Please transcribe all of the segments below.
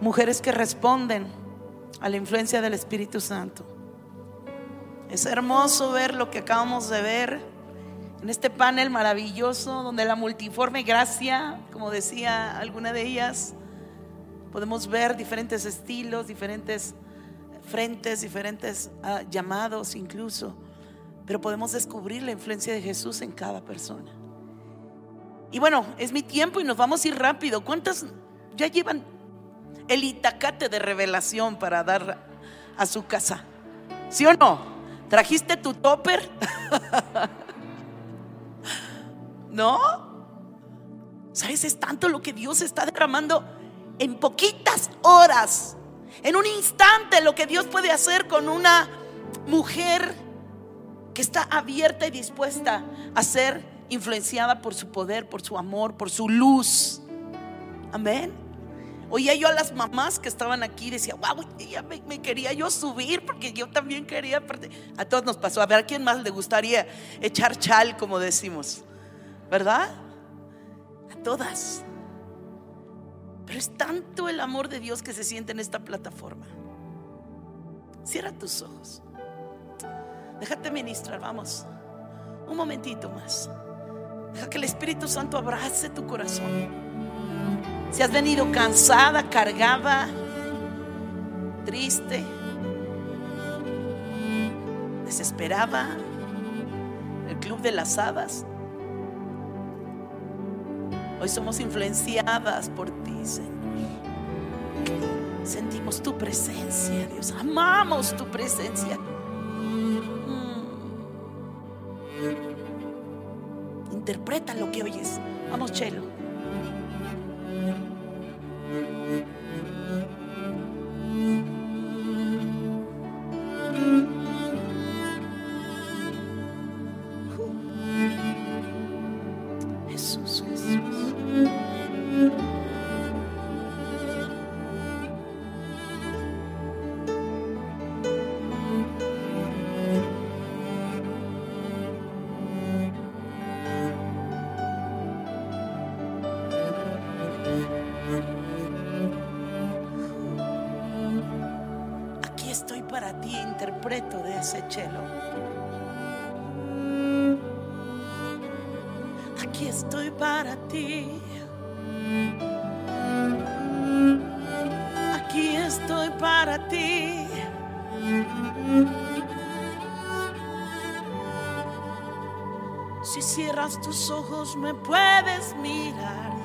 mujeres que responden a la influencia del Espíritu Santo. Es hermoso ver lo que acabamos de ver en este panel maravilloso donde la multiforme gracia, como decía alguna de ellas, podemos ver diferentes estilos, diferentes frentes, diferentes ah, llamados incluso, pero podemos descubrir la influencia de Jesús en cada persona. Y bueno, es mi tiempo y nos vamos a ir rápido. ¿Cuántas ya llevan el itacate de revelación para dar a su casa? ¿Sí o no? ¿Trajiste tu topper? ¿No? ¿Sabes? Es tanto lo que Dios está derramando en poquitas horas, en un instante, lo que Dios puede hacer con una mujer que está abierta y dispuesta a ser influenciada por su poder, por su amor, por su luz. Amén. Oía yo a las mamás que estaban aquí, decía, wow, ella me, quería yo subir porque yo también quería. A todos nos pasó. A ver, ¿a quién más le gustaría echar chal, como decimos? ¿Verdad? A todas. Pero es tanto el amor de Dios que se siente en esta plataforma. Cierra tus ojos. Déjate ministrar, vamos. Un momentito más. Deja que el Espíritu Santo abrace tu corazón. Si has venido cansada, cargada, triste, desesperada, el club de las hadas. Hoy somos influenciadas por ti, Señor. Sentimos tu presencia, Dios. Amamos tu presencia. Interpreta lo que oyes. Vamos, Chelo. Aquí estoy para ti. Aquí estoy para ti. Si cierras tus ojos me puedes mirar.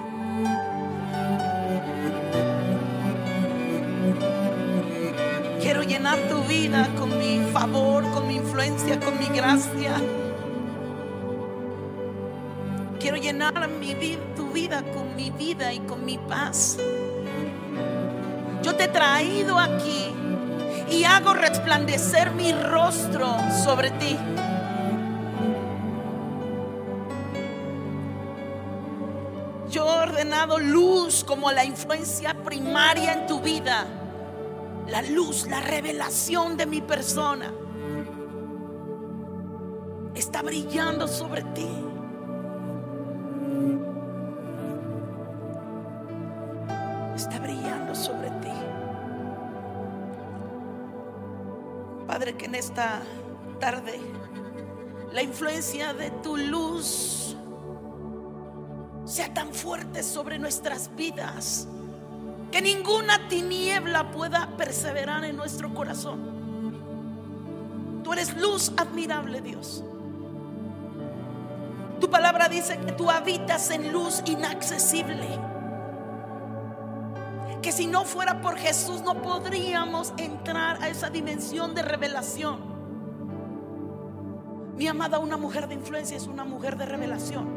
Tu vida con mi favor, con mi influencia, con mi gracia. Quiero llenar mi tu vida con mi vida y con mi paz. Yo te he traído aquí y hago resplandecer mi rostro sobre ti. Yo he ordenado luz como la influencia primaria en tu vida. La luz, la revelación de mi persona está brillando sobre ti. Está brillando sobre ti. Padre, que en esta tarde la influencia de tu luz sea tan fuerte sobre nuestras vidas que ninguna tiniebla pueda perseverar en nuestro corazón. Tú eres luz admirable, Dios. Tu palabra dice que tú habitas en luz inaccesible. Que si no fuera por Jesús no podríamos entrar a esa dimensión de revelación. Mi amada, una mujer de influencia es una mujer de revelación.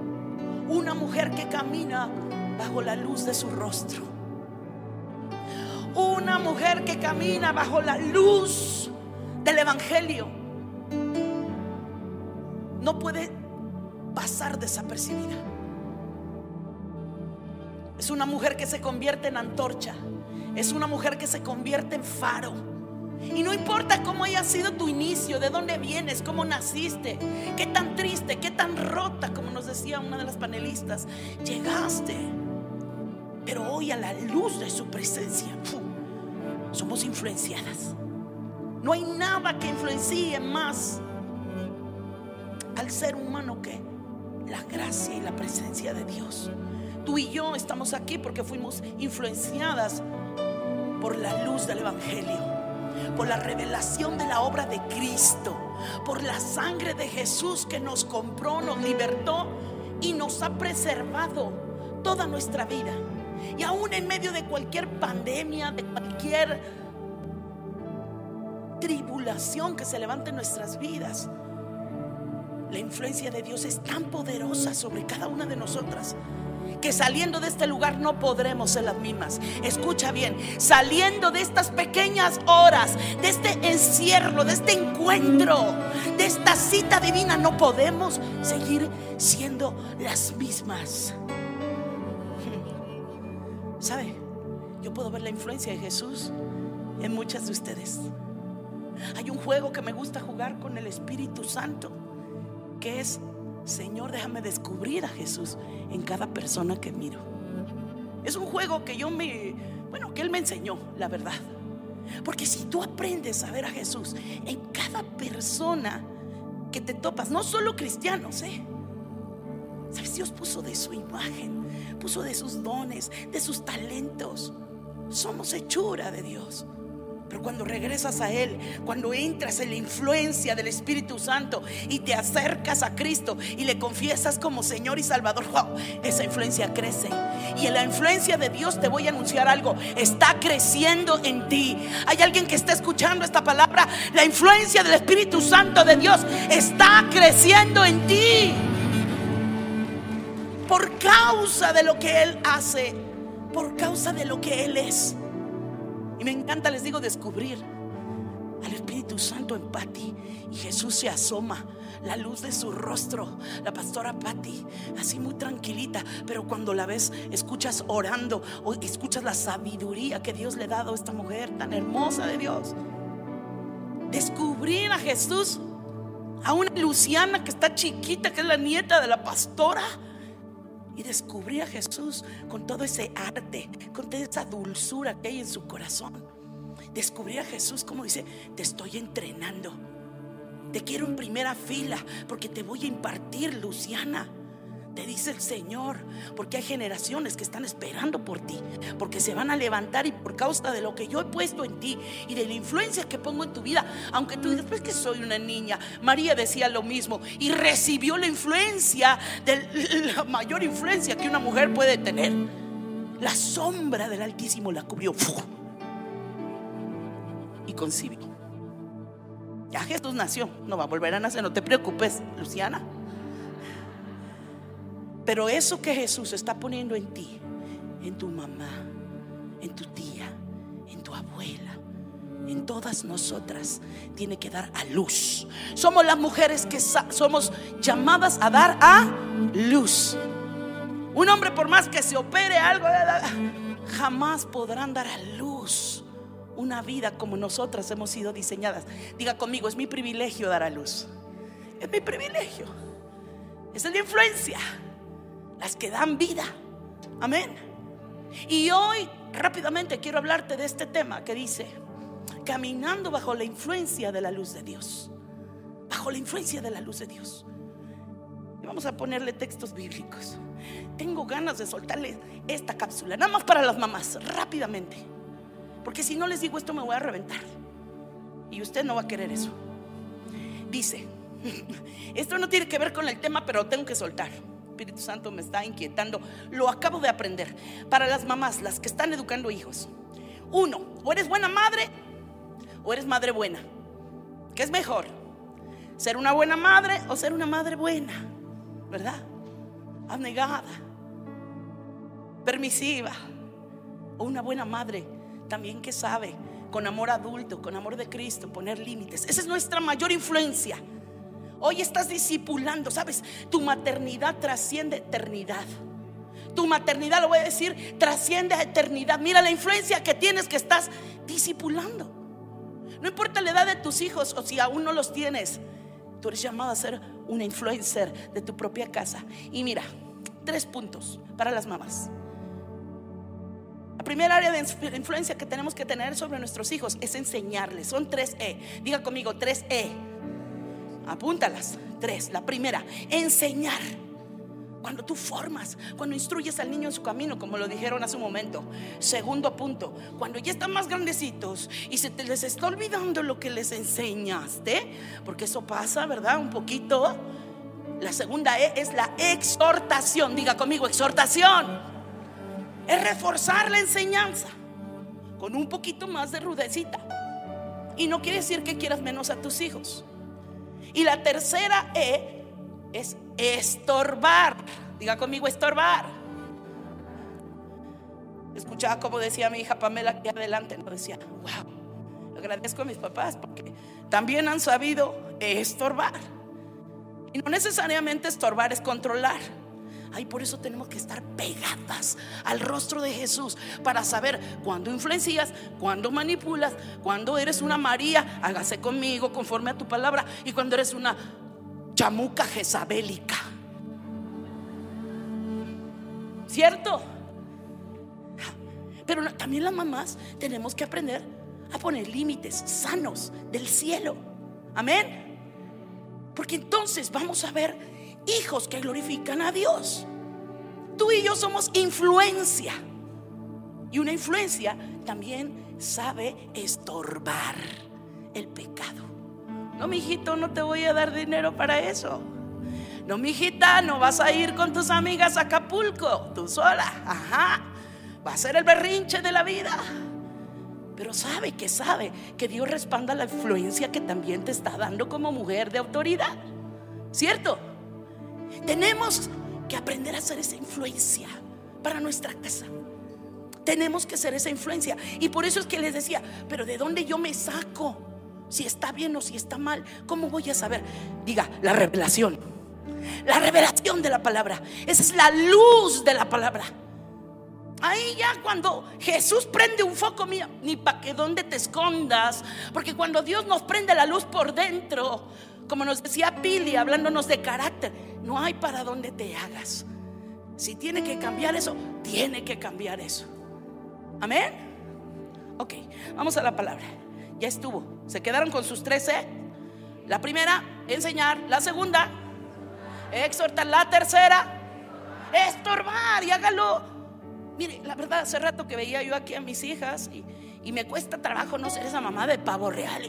Una mujer que camina bajo la luz de su rostro. Una mujer que camina bajo la luz del Evangelio. No puede pasar desapercibida. Es una mujer que se convierte en antorcha. Es una mujer que se convierte en faro. Y no importa cómo haya sido tu inicio, de dónde vienes, cómo naciste, qué tan triste, qué tan rota, como nos decía una de las panelistas, llegaste. Pero hoy a la luz de su presencia somos influenciadas. No hay nada que influencie más al ser humano que la gracia y la presencia de Dios. Tú y yo estamos aquí porque fuimos influenciadas por la luz del Evangelio, por la revelación de la obra de Cristo, por la sangre de Jesús que nos compró, nos libertó y nos ha preservado toda nuestra vida. Y aún en medio de cualquier pandemia, de cualquier tribulación que se levante en nuestras vidas, la influencia de Dios es tan poderosa sobre cada una de nosotras que saliendo de este lugar no podremos ser las mismas. Escucha bien, saliendo de estas pequeñas horas, de este encierro, de este encuentro, de esta cita divina, no podemos seguir siendo las mismas. ¿Sabe? Yo puedo ver la influencia de Jesús en muchas de ustedes. Hay un juego que me gusta jugar con el Espíritu Santo, que es, Señor, déjame descubrir a Jesús en cada persona que miro. Es un juego que yo me, bueno, que Él me enseñó, la verdad. Porque si tú aprendes a ver a Jesús en cada persona que te topas, no solo cristianos, ¿eh? ¿Sabes? Dios puso de su imagen, puso de sus dones, de sus talentos. Somos hechura de Dios. Pero cuando regresas a Él, cuando entras en la influencia del Espíritu Santo y te acercas a Cristo y le confiesas como Señor y Salvador, esa influencia crece. Y en la influencia de Dios te voy a anunciar algo, está creciendo en ti. Hay alguien que está escuchando esta palabra, la influencia del Espíritu Santo de Dios está creciendo en ti. Por causa de lo que Él hace, por causa de lo que Él es. Y me encanta, les digo, descubrir al Espíritu Santo en Patti. Y Jesús se asoma, la luz de su rostro, la pastora Patti, así muy tranquilita. Pero cuando la ves, escuchas orando o escuchas la sabiduría que Dios le ha dado a esta mujer tan hermosa de Dios. Descubrir a Jesús, a una Luciana que está chiquita, que es la nieta de la pastora y descubrí a Jesús con todo ese arte, con toda esa dulzura que hay en su corazón. Descubrí a Jesús como dice, te estoy entrenando. Te quiero en primera fila porque te voy a impartir, Luciana. Te dice el Señor, porque hay generaciones que están esperando por ti, porque se van a levantar y por causa de lo que yo he puesto en ti y de la influencia que pongo en tu vida, aunque tú digas, pues que soy una niña, María decía lo mismo y recibió la influencia, de la mayor influencia que una mujer puede tener. La sombra del Altísimo la cubrió y concibió. Ya Jesús nació, no va a volver a nacer, no te preocupes, Luciana. Pero eso que Jesús está poniendo en ti, en tu mamá, en tu tía, en tu abuela, en todas nosotras, tiene que dar a luz. Somos las mujeres que somos llamadas a dar a luz. Un hombre por más que se opere algo, jamás podrán dar a luz una vida como nosotras hemos sido diseñadas. Diga conmigo, es mi privilegio dar a luz. Es mi privilegio. Es la influencia las que dan vida. Amén. Y hoy rápidamente quiero hablarte de este tema que dice, caminando bajo la influencia de la luz de Dios. Bajo la influencia de la luz de Dios. Y vamos a ponerle textos bíblicos. Tengo ganas de soltarle esta cápsula, nada más para las mamás, rápidamente. Porque si no les digo esto me voy a reventar. Y usted no va a querer eso. Dice, esto no tiene que ver con el tema, pero tengo que soltar. Espíritu Santo me está inquietando. Lo acabo de aprender. Para las mamás, las que están educando hijos. Uno, o eres buena madre o eres madre buena. ¿Qué es mejor? ¿Ser una buena madre o ser una madre buena? ¿Verdad? Abnegada, permisiva. O una buena madre también que sabe, con amor adulto, con amor de Cristo, poner límites. Esa es nuestra mayor influencia. Hoy estás discipulando, ¿sabes? Tu maternidad trasciende eternidad. Tu maternidad, lo voy a decir, trasciende a eternidad. Mira la influencia que tienes que estás discipulando. No importa la edad de tus hijos o si aún no los tienes, tú eres llamado a ser una influencer de tu propia casa. Y mira, tres puntos para las mamás. La primera área de influencia que tenemos que tener sobre nuestros hijos es enseñarles. Son tres E. Diga conmigo, tres E. Apúntalas. Tres. La primera, enseñar. Cuando tú formas, cuando instruyes al niño en su camino, como lo dijeron hace un momento. Segundo punto, cuando ya están más grandecitos y se te les está olvidando lo que les enseñaste, porque eso pasa, ¿verdad? Un poquito. La segunda E es la exhortación. Diga conmigo, exhortación. Es reforzar la enseñanza con un poquito más de rudecita. Y no quiere decir que quieras menos a tus hijos. Y la tercera E es estorbar. Diga conmigo, estorbar. Escuchaba como decía mi hija Pamela aquí adelante, no decía, wow, agradezco a mis papás porque también han sabido estorbar. Y no necesariamente estorbar es controlar. Ay, por eso tenemos que estar pegadas al rostro de Jesús para saber cuándo influencias, cuándo manipulas, cuándo eres una María, hágase conmigo conforme a tu palabra, y cuando eres una chamuca jezabélica. ¿Cierto? Pero también las mamás tenemos que aprender a poner límites sanos del cielo. Amén. Porque entonces vamos a ver hijos que glorifican a Dios. Tú y yo somos influencia. Y una influencia también sabe estorbar el pecado. No, mijito, no te voy a dar dinero para eso. No, mijita, no vas a ir con tus amigas a Acapulco, tú sola. Ajá. Va a ser el berrinche de la vida. Pero sabe que sabe que Dios respalda la influencia que también te está dando como mujer de autoridad. ¿Cierto? Tenemos que aprender a hacer esa influencia para nuestra casa. Tenemos que ser esa influencia. Y por eso es que les decía, pero ¿de dónde yo me saco? si está bien o si está mal. ¿Cómo voy a saber? Diga, la revelación. La revelación de la palabra. Esa es la luz de la palabra. Ahí ya cuando Jesús prende un foco mío, ni para que donde te escondas, porque cuando Dios nos prende la luz por dentro, como nos decía Pili, hablándonos de carácter, no hay para donde te hagas. Si tiene que cambiar eso, tiene que cambiar eso. Amén. Ok, vamos a la palabra ya estuvo. Se quedaron con sus 13. La primera, enseñar. La segunda, exhortar. La tercera, estorbar y hágalo. Mire, la verdad, hace rato que veía yo aquí a mis hijas y, me cuesta trabajo no ser esa mamá de pavo real.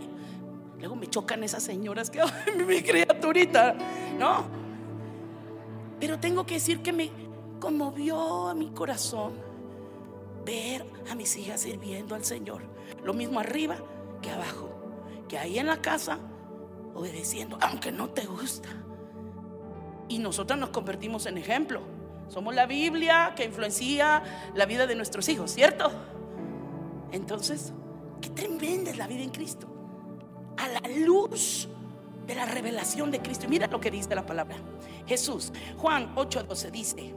Luego me chocan esas señoras que, mi criaturita, ¿no? Pero tengo que decir que me conmovió a mi corazón ver a mis hijas sirviendo al Señor. Lo mismo arriba, que abajo, que ahí en la casa, obedeciendo, aunque no te gusta. Y nosotros nos convertimos en ejemplo. Somos la Biblia que influencia la vida de nuestros hijos, ¿cierto? Entonces, qué tremenda es la vida en Cristo. A la luz de la revelación de Cristo. Y mira lo que dice la palabra. Jesús, Juan 8:12 dice,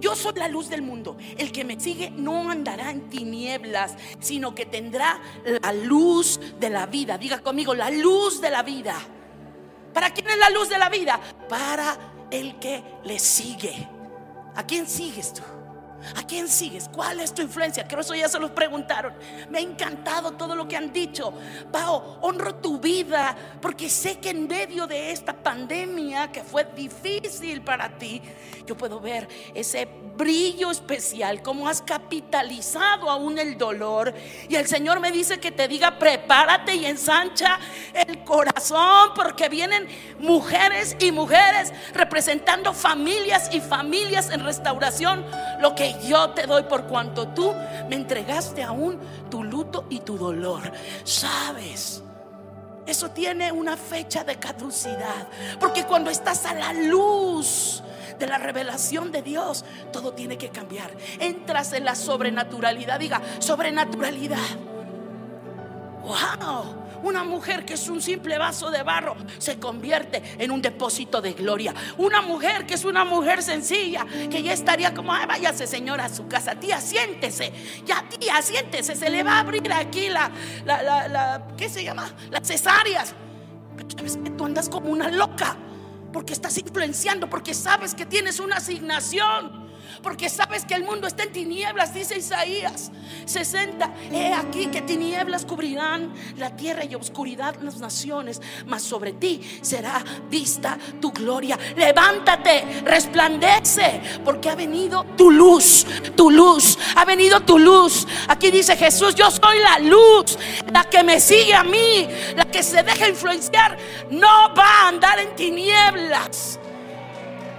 yo soy la luz del mundo. El que me sigue no andará en tinieblas, sino que tendrá la luz de la vida. Diga conmigo, la luz de la vida. ¿Para quién es la luz de la vida? Para el que le sigue. ¿A quién sigues tú? ¿A quién sigues? ¿Cuál es tu influencia? Creo eso ya se los preguntaron. Me ha encantado todo lo que han dicho. Pao, honro tu vida porque sé que en medio de esta pandemia que fue difícil para ti, yo puedo ver ese brillo especial, cómo has capitalizado aún el dolor. Y el Señor me dice que te diga, prepárate y ensancha el corazón, porque vienen mujeres y mujeres representando familias y familias en restauración. Lo yo te doy por cuanto tú me entregaste aún tu luto y tu dolor. Sabes. Eso tiene una fecha de caducidad. Porque cuando estás a la luz de la revelación de Dios, todo tiene que cambiar. Entras en la sobrenaturalidad, diga, sobrenaturalidad. ¡Wow! Una mujer que es un simple vaso de barro se convierte en un depósito de gloria. Una mujer que es una mujer sencilla, que ya estaría como, Ay, váyase señora a su casa, tía, siéntese. Ya, tía, siéntese, se le va a abrir aquí la, la, la, la ¿qué se llama? Las cesáreas. Pero sabes que tú andas como una loca porque estás influenciando, porque sabes que tienes una asignación. Porque sabes que el mundo está en tinieblas, dice Isaías 60. He aquí que tinieblas cubrirán la tierra y oscuridad las naciones, mas sobre ti será vista tu gloria. Levántate, resplandece, porque ha venido tu luz, tu luz, ha venido tu luz. Aquí dice Jesús, yo soy la luz, la que me sigue a mí, la que se deja influenciar, no va a andar en tinieblas.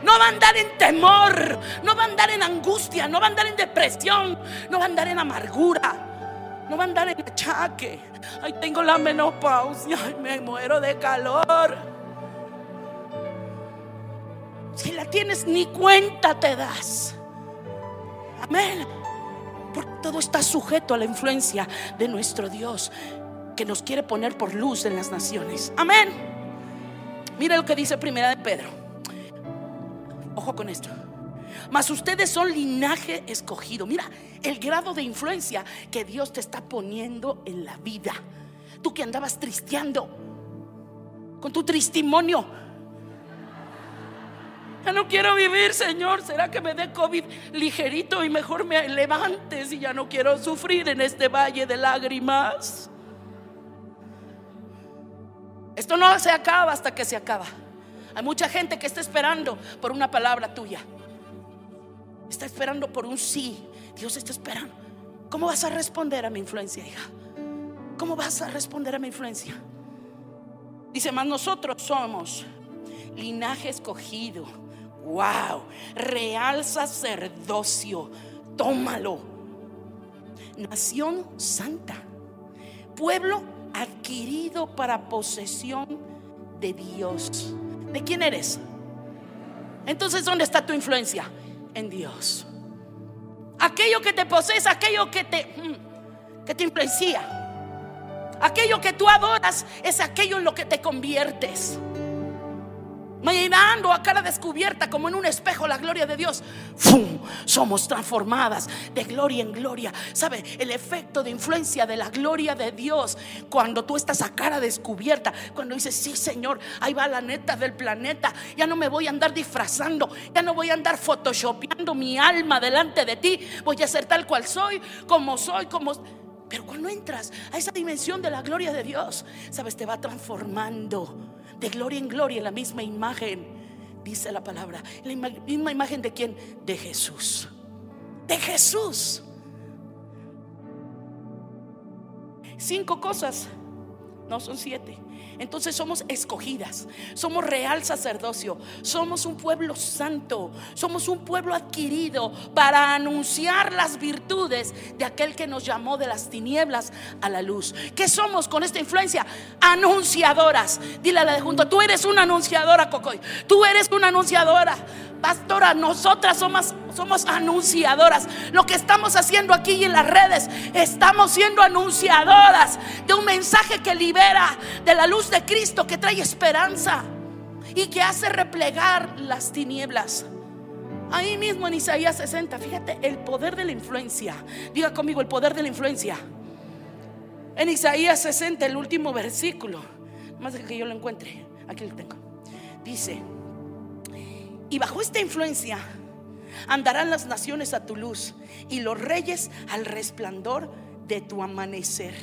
No va a andar en temor, no va a andar en angustia, no va a andar en depresión, no va a andar en amargura, no va a andar en achaque. Ay, tengo la menopausia, ay, me muero de calor. Si la tienes, ni cuenta te das. Amén. Porque todo está sujeto a la influencia de nuestro Dios que nos quiere poner por luz en las naciones. Amén. Mira lo que dice Primera de Pedro. Ojo con esto. Mas ustedes son linaje escogido. Mira el grado de influencia que Dios te está poniendo en la vida. Tú que andabas tristeando con tu testimonio. Ya no quiero vivir, Señor. ¿Será que me dé COVID ligerito y mejor me levantes y ya no quiero sufrir en este valle de lágrimas? Esto no se acaba hasta que se acaba. Hay mucha gente que está esperando por una palabra tuya. Está esperando por un sí. Dios está esperando. ¿Cómo vas a responder a mi influencia, hija? ¿Cómo vas a responder a mi influencia? Dice, más nosotros somos linaje escogido. Wow, real sacerdocio. Tómalo. Nación santa. Pueblo adquirido para posesión de Dios. ¿De quién eres? Entonces, ¿dónde está tu influencia? En Dios. Aquello que te posees, aquello que te, mm, que te influencia. Aquello que tú adoras es aquello en lo que te conviertes mirando a cara descubierta como en un espejo la gloria de Dios, ¡fum! somos transformadas de gloria en gloria. ¿Sabe? El efecto de influencia de la gloria de Dios cuando tú estás a cara descubierta, cuando dices, sí Señor, ahí va la neta del planeta, ya no me voy a andar disfrazando, ya no voy a andar photoshopeando mi alma delante de ti, voy a ser tal cual soy, como soy, como... Pero cuando entras a esa dimensión de la gloria de Dios, sabes, te va transformando de gloria en gloria, la misma imagen, dice la palabra. La misma imagen de quién? De Jesús. De Jesús. Cinco cosas, no son siete. Entonces somos escogidas, somos real sacerdocio, somos un pueblo santo, somos un pueblo adquirido para anunciar las virtudes de aquel que nos llamó de las tinieblas a la luz. ¿Qué somos con esta influencia? Anunciadoras. Dile a la de junto, tú eres una anunciadora, Cocoy. Tú eres una anunciadora. Pastora, nosotras somos, somos anunciadoras. Lo que estamos haciendo aquí en las redes, estamos siendo anunciadoras de un mensaje que libera de la luz de Cristo, que trae esperanza y que hace replegar las tinieblas. Ahí mismo en Isaías 60, fíjate el poder de la influencia. Diga conmigo el poder de la influencia. En Isaías 60, el último versículo, más que yo lo encuentre, aquí lo tengo. Dice, y bajo esta influencia andarán las naciones a tu luz y los reyes al resplandor de tu amanecer.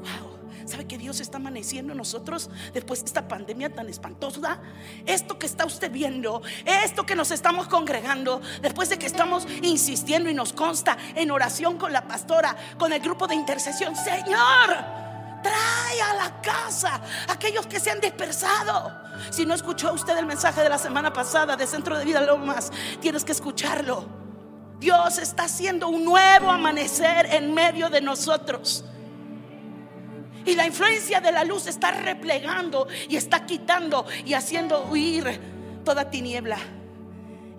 Wow, ¿sabe que Dios está amaneciendo en nosotros después de esta pandemia tan espantosa? Esto que está usted viendo, esto que nos estamos congregando, después de que estamos insistiendo y nos consta en oración con la pastora, con el grupo de intercesión, Señor Trae a la casa aquellos que se han dispersado. Si no escuchó usted el mensaje de la semana pasada de Centro de Vida Lomas, tienes que escucharlo. Dios está haciendo un nuevo amanecer en medio de nosotros. Y la influencia de la luz está replegando y está quitando y haciendo huir toda tiniebla.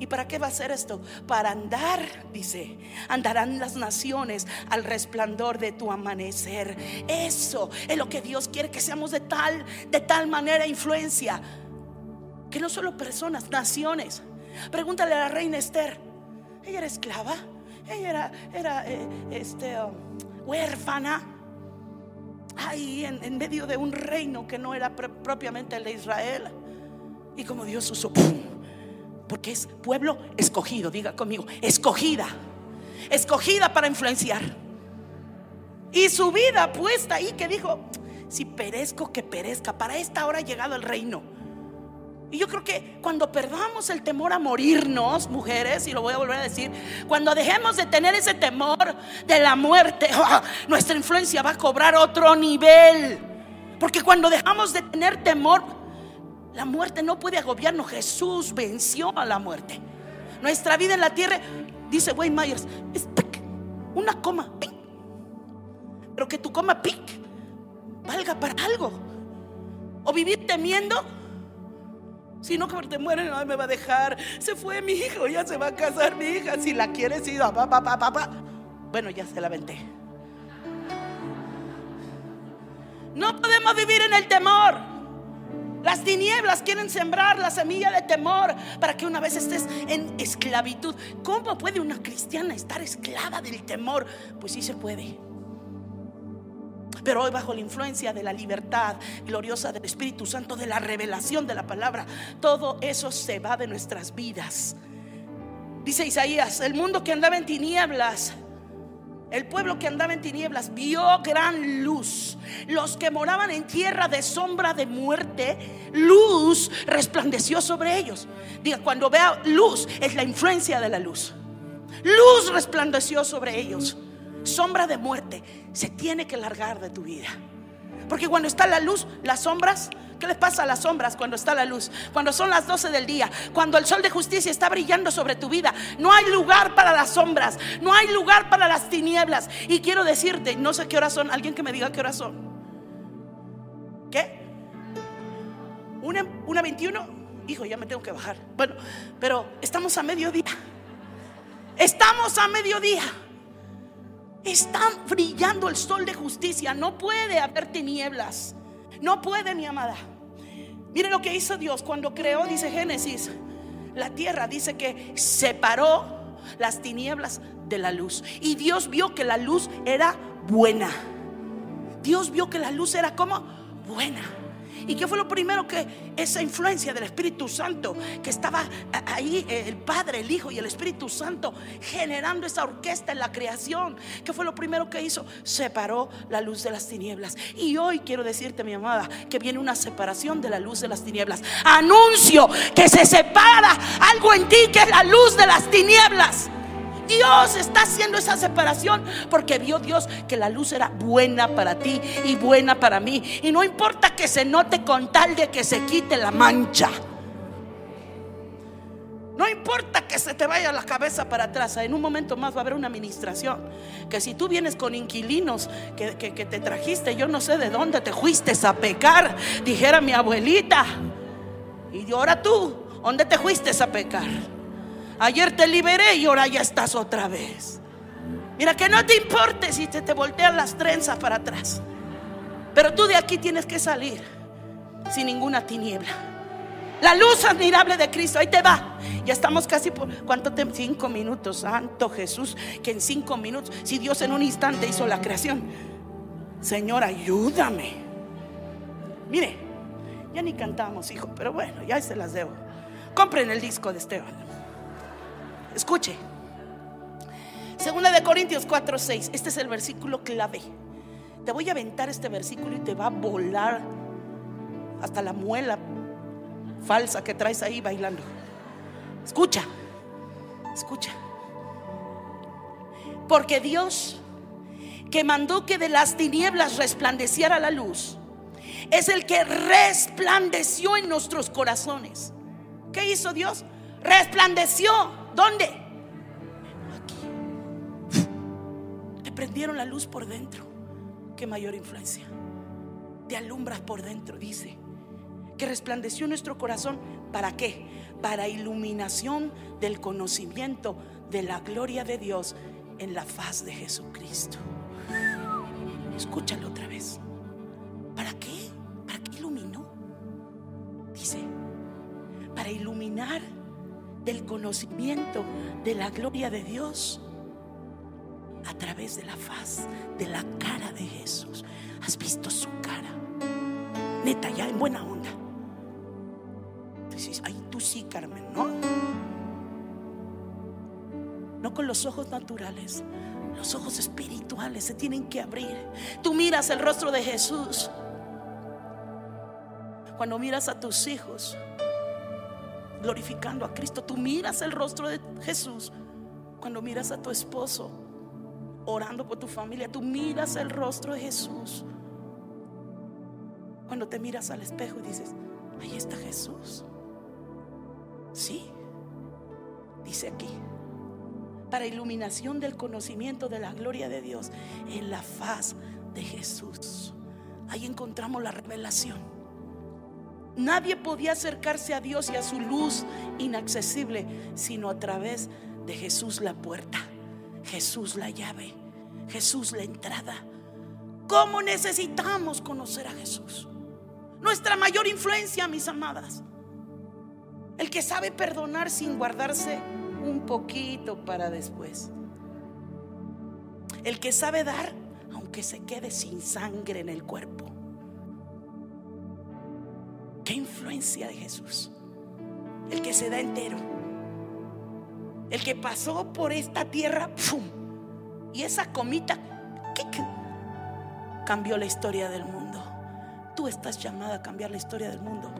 ¿Y para qué va a ser esto? Para andar, dice, andarán las naciones al resplandor de tu amanecer. Eso es lo que Dios quiere que seamos de tal, de tal manera influencia. Que no solo personas, naciones. Pregúntale a la reina Esther. Ella era esclava. Ella era, era eh, este, um, huérfana. Ahí en, en, medio de un reino que no era propiamente el de Israel. Y como Dios usó, ¡pum! Porque es pueblo escogido, diga conmigo, escogida, escogida para influenciar. Y su vida puesta ahí que dijo, si perezco, que perezca. Para esta hora ha llegado el reino. Y yo creo que cuando perdamos el temor a morirnos, mujeres, y lo voy a volver a decir, cuando dejemos de tener ese temor de la muerte, ¡ah! nuestra influencia va a cobrar otro nivel. Porque cuando dejamos de tener temor, la muerte no puede agobiarnos. Jesús venció a la muerte. Nuestra vida en la tierra, dice Wayne Myers, es una coma, pero que tu coma pic valga para algo. O vivir temiendo. Si no, que te mueren, no me va a dejar. Se fue mi hijo, ya se va a casar mi hija. Si la quieres, sí, papá, papá, papá. Bueno, ya se la venté. No podemos vivir en el temor. Las tinieblas quieren sembrar la semilla de temor para que una vez estés en esclavitud. ¿Cómo puede una cristiana estar esclava del temor? Pues sí se puede. Pero hoy bajo la influencia de la libertad gloriosa del Espíritu Santo, de la revelación de la palabra, todo eso se va de nuestras vidas. Dice Isaías, el mundo que andaba en tinieblas, el pueblo que andaba en tinieblas vio gran luz. Los que moraban en tierra de sombra de muerte, luz resplandeció sobre ellos. Diga, cuando vea luz, es la influencia de la luz. Luz resplandeció sobre ellos sombra de muerte se tiene que largar de tu vida. Porque cuando está la luz, las sombras, ¿qué les pasa a las sombras cuando está la luz? Cuando son las 12 del día, cuando el sol de justicia está brillando sobre tu vida, no hay lugar para las sombras, no hay lugar para las tinieblas. Y quiero decirte, no sé qué horas son, alguien que me diga qué horas son. ¿Qué? ¿Una, una 21? Hijo, ya me tengo que bajar. Bueno, pero estamos a mediodía. Estamos a mediodía. Está brillando el sol de justicia. No puede haber tinieblas. No puede, mi amada. Mire lo que hizo Dios cuando creó, dice Génesis, la tierra. Dice que separó las tinieblas de la luz. Y Dios vio que la luz era buena. Dios vio que la luz era como buena. ¿Y qué fue lo primero que esa influencia del Espíritu Santo que estaba ahí, eh, el Padre, el Hijo y el Espíritu Santo generando esa orquesta en la creación? ¿Qué fue lo primero que hizo? Separó la luz de las tinieblas. Y hoy quiero decirte, mi amada, que viene una separación de la luz de las tinieblas. Anuncio que se separa algo en ti que es la luz de las tinieblas. Dios está haciendo esa separación porque vio Dios que la luz era buena para ti y buena para mí. Y no importa que se note con tal de que se quite la mancha. No importa que se te vaya la cabeza para atrás. En un momento más va a haber una administración. Que si tú vienes con inquilinos que, que te trajiste, yo no sé de dónde te fuiste a pecar, dijera mi abuelita. Y ahora tú, ¿dónde te fuiste a pecar? Ayer te liberé y ahora ya estás otra vez. Mira, que no te importe si te, te voltean las trenzas para atrás. Pero tú de aquí tienes que salir sin ninguna tiniebla. La luz admirable de Cristo, ahí te va. Ya estamos casi por, ¿cuánto tiempo? Cinco minutos, Santo Jesús, que en cinco minutos, si Dios en un instante hizo la creación, Señor, ayúdame. Mire, ya ni cantamos, hijo, pero bueno, ya se las debo. Compren el disco de Esteban. Escuche. Segunda de Corintios 4, 6. Este es el versículo clave. Te voy a aventar este versículo y te va a volar hasta la muela falsa que traes ahí bailando. Escucha, escucha. Porque Dios, que mandó que de las tinieblas resplandeciera la luz, es el que resplandeció en nuestros corazones. ¿Qué hizo Dios? Resplandeció ¿Dónde? Aquí. Te prendieron la luz por dentro. Qué mayor influencia. Te alumbras por dentro, dice. Que resplandeció nuestro corazón. ¿Para qué? Para iluminación del conocimiento de la gloria de Dios en la faz de Jesucristo. Escúchalo otra vez. ¿Para qué? ¿Para qué iluminó? Dice, para iluminar del conocimiento de la gloria de Dios a través de la faz, de la cara de Jesús. ¿Has visto su cara? Neta, ya en buena onda. Dices, ay, tú sí, Carmen, ¿no? no con los ojos naturales, los ojos espirituales se tienen que abrir. Tú miras el rostro de Jesús. Cuando miras a tus hijos glorificando a Cristo, tú miras el rostro de Jesús. Cuando miras a tu esposo orando por tu familia, tú miras el rostro de Jesús. Cuando te miras al espejo y dices, ahí está Jesús. Sí, dice aquí, para iluminación del conocimiento de la gloria de Dios en la faz de Jesús. Ahí encontramos la revelación. Nadie podía acercarse a Dios y a su luz inaccesible, sino a través de Jesús la puerta, Jesús la llave, Jesús la entrada. ¿Cómo necesitamos conocer a Jesús? Nuestra mayor influencia, mis amadas. El que sabe perdonar sin guardarse un poquito para después. El que sabe dar aunque se quede sin sangre en el cuerpo. Qué influencia de Jesús. El que se da entero. El que pasó por esta tierra y esa comita cambió la historia del mundo. Tú estás llamada a cambiar la historia del mundo.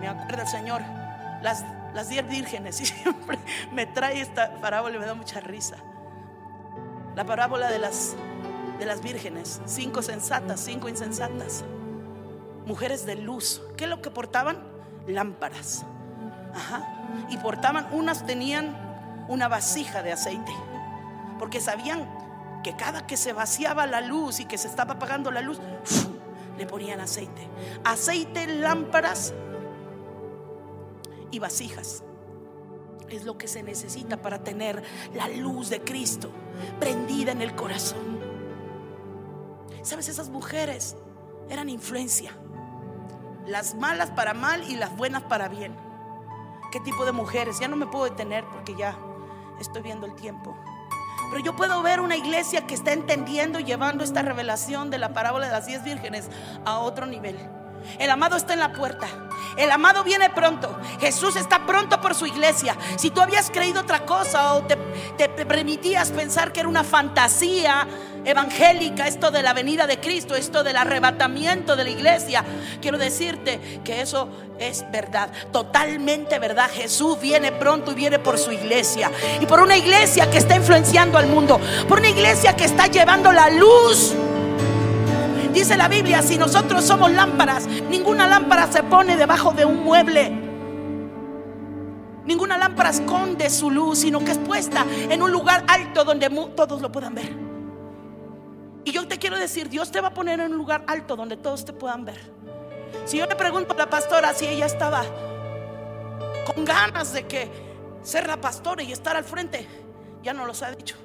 Me acuerda el Señor, las las diez vírgenes. Y siempre me trae esta parábola y me da mucha risa. La parábola de las, de las vírgenes. Cinco sensatas, cinco insensatas. Mujeres de luz. ¿Qué es lo que portaban? Lámparas. Ajá. Y portaban, unas tenían una vasija de aceite. Porque sabían que cada que se vaciaba la luz y que se estaba apagando la luz, le ponían aceite. Aceite, lámparas y vasijas. Es lo que se necesita para tener la luz de Cristo prendida en el corazón. ¿Sabes? Esas mujeres eran influencia. Las malas para mal y las buenas para bien. ¿Qué tipo de mujeres? Ya no me puedo detener porque ya estoy viendo el tiempo. Pero yo puedo ver una iglesia que está entendiendo y llevando esta revelación de la parábola de las diez vírgenes a otro nivel. El amado está en la puerta. El amado viene pronto. Jesús está pronto por su iglesia. Si tú habías creído otra cosa o te, permitías pensar que era una fantasía evangélica, esto de la venida de Cristo, esto del arrebatamiento de la iglesia, quiero decirte que eso es verdad, totalmente verdad. Jesús viene pronto y viene por su iglesia. Y por una iglesia que está influenciando al mundo, por una iglesia que está llevando la luz Dice la Biblia, si nosotros somos lámparas, ninguna lámpara se pone debajo de un mueble. Ninguna lámpara esconde su luz, sino que es puesta en un lugar alto donde todos lo puedan ver. Y yo te quiero decir, Dios te va a poner en un lugar alto donde todos te puedan ver. Si yo le pregunto a la pastora si ella estaba con ganas de que ser la pastora y estar al frente, ya no los ha dicho.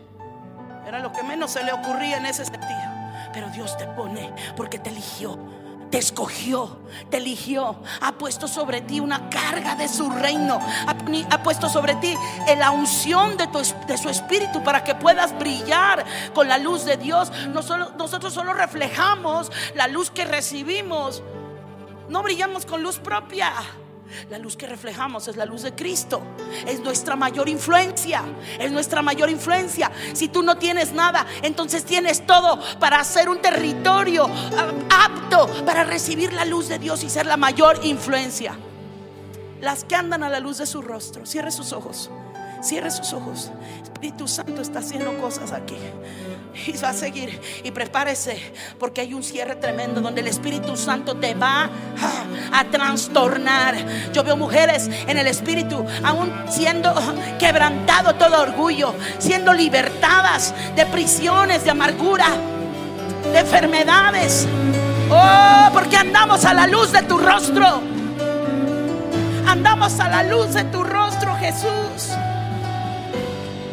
Era lo que menos se le ocurría en ese sentido. Pero Dios te pone porque te eligió te escogió, te eligió, ha puesto sobre ti una carga de su reino, ha, puesto sobre ti la unción de, de, su espíritu para que puedas brillar con la luz de Dios. nosotros solo reflejamos la luz que recibimos, no brillamos con luz propia. La luz que reflejamos es la luz de Cristo. Es nuestra mayor influencia. Es nuestra mayor influencia. Si tú no tienes nada, entonces tienes todo para hacer un territorio ah, apto para recibir la luz de Dios y ser la mayor influencia. Las que andan a la luz de su rostro. Cierre sus ojos. Cierre sus ojos. Espíritu Santo está haciendo cosas aquí. Y va a seguir. Y prepárese. Porque hay un cierre tremendo donde el Espíritu Santo te va a, trastornar. Yo veo mujeres en el Espíritu aún siendo quebrantado todo orgullo. Siendo libertadas de prisiones, de amargura, de enfermedades. Oh, porque andamos a la luz de tu rostro. Andamos a la luz de tu rostro, Jesús.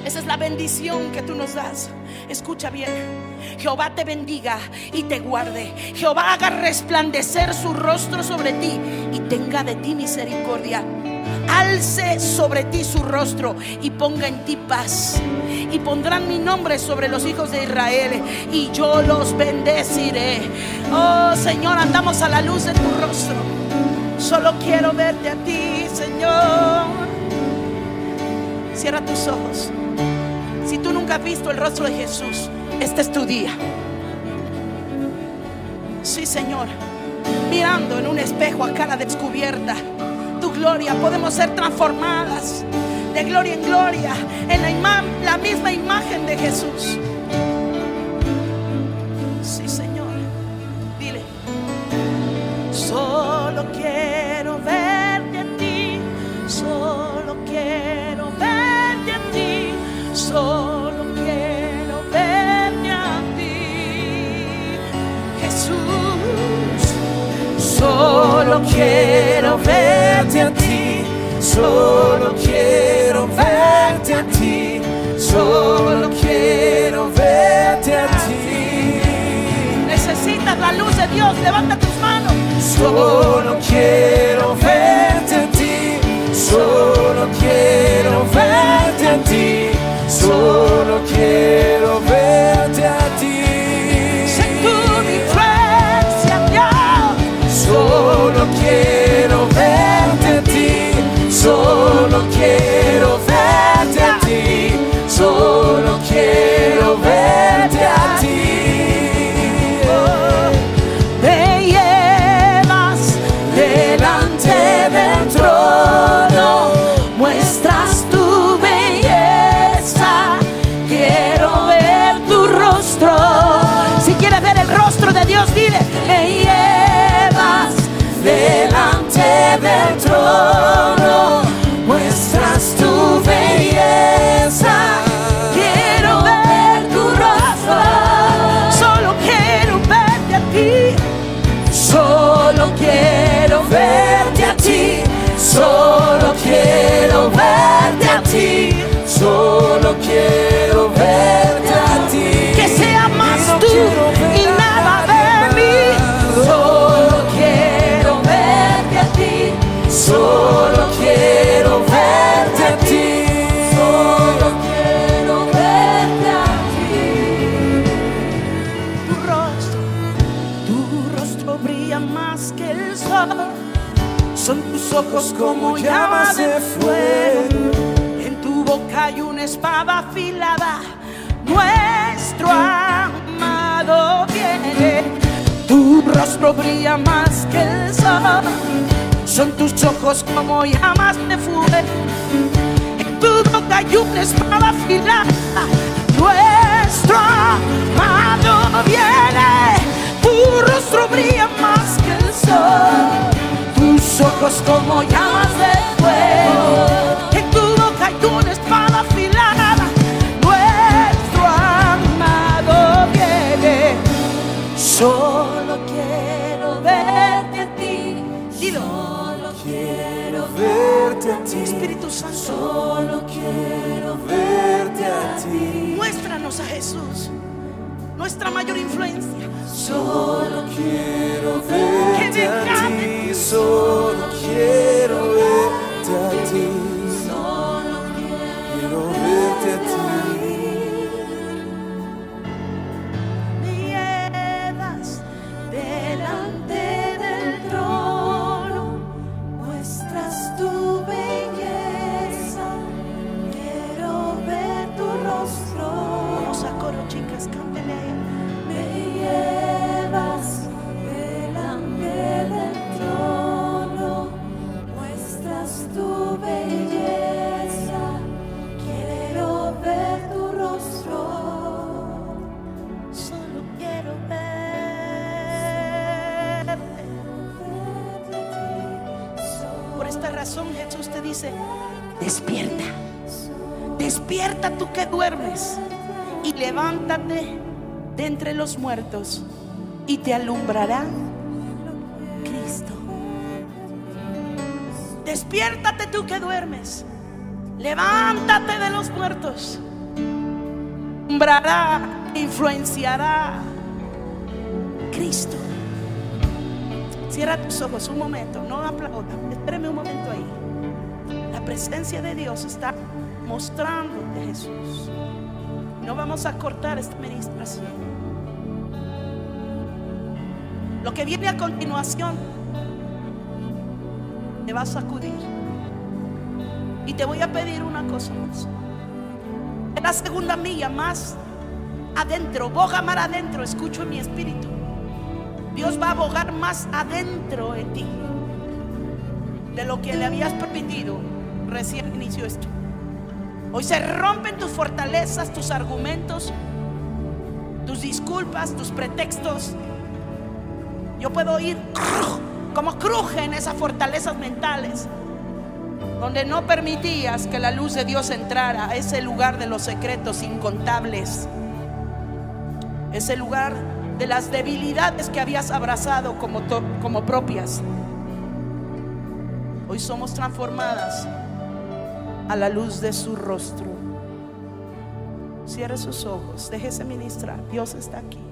Esa es la bendición que tú nos das. Escucha bien. Jehová te bendiga y te guarde. Jehová haga resplandecer su rostro sobre ti y tenga de ti misericordia. Alce sobre ti su rostro y ponga en ti paz. Y pondrán mi nombre sobre los hijos de Israel y yo los bendeciré. Oh Señor, andamos a la luz de tu rostro. Solo quiero verte a ti, Señor. Cierra tus ojos. Si tú nunca has visto el rostro de Jesús, este es tu día. Sí, Señor. Mirando en un espejo a cara descubierta tu gloria, podemos ser transformadas de gloria en gloria en la, la misma imagen de Jesús. Quiero verte a ti. Solo quiero verte a ti. Solo quiero verte a ti. Necesitas la luz de Dios. Levanta tus manos. Solo quiero verte a ti. Solo quiero verte a ti. Solo quiero verte Solo quiero verte a ti. Solo quiero verte a ti. Me llevas delante del trono, Solo quiero verte a ti. Que sea más tú y nada de mí. Solo quiero verte a ti. Solo quiero verte a ti. Solo quiero verte a ti. Tu rostro tu rostro brilla más que el sol. Son tus ojos como llamas de fuego. Hay una espada afilada. Nuestro amado viene. Tu rostro brilla más que el sol. Son tus ojos como llamas de fuego. En tu boca hay una espada afilada. Nuestro amado viene. Tu rostro brilla más que el sol. Tus ojos como llamas de fuego. Una espada afilada. Nuestro amado viene. Solo quiero verte a ti. Dilo. Solo quiero verte a ti. Espíritu Santo. Solo quiero verte a ti. Muéstranos a Jesús, nuestra mayor influencia. Solo quiero verte a ti. Solo quiero verte despierta. Despierta tú que duermes y levántate de entre los muertos y te alumbrará Cristo. Despiértate tú que duermes. Levántate de los muertos. Alumbrará, influenciará Cristo. Cierra tus ojos un momento, no aplauda. Espéreme un momento ahí. La presencia de Dios está mostrándote Jesús. No vamos a cortar esta administración. Lo que viene a continuación te va a sacudir. Y te voy a pedir una cosa más. En la segunda milla más adentro, boga más adentro, escucho en mi espíritu. Dios va a abogar más adentro en ti de lo que le habías permitido recién inició esto. Hoy se rompen tus fortalezas, tus argumentos, tus disculpas, tus pretextos. Yo puedo oír como crujen esas fortalezas mentales, donde no permitías que la luz de Dios entrara a ese lugar de los secretos incontables, ese lugar de las debilidades que habías abrazado como, como propias. Hoy somos transformadas a la luz de su rostro. Cierre sus ojos, déjese ministrar. Dios está aquí.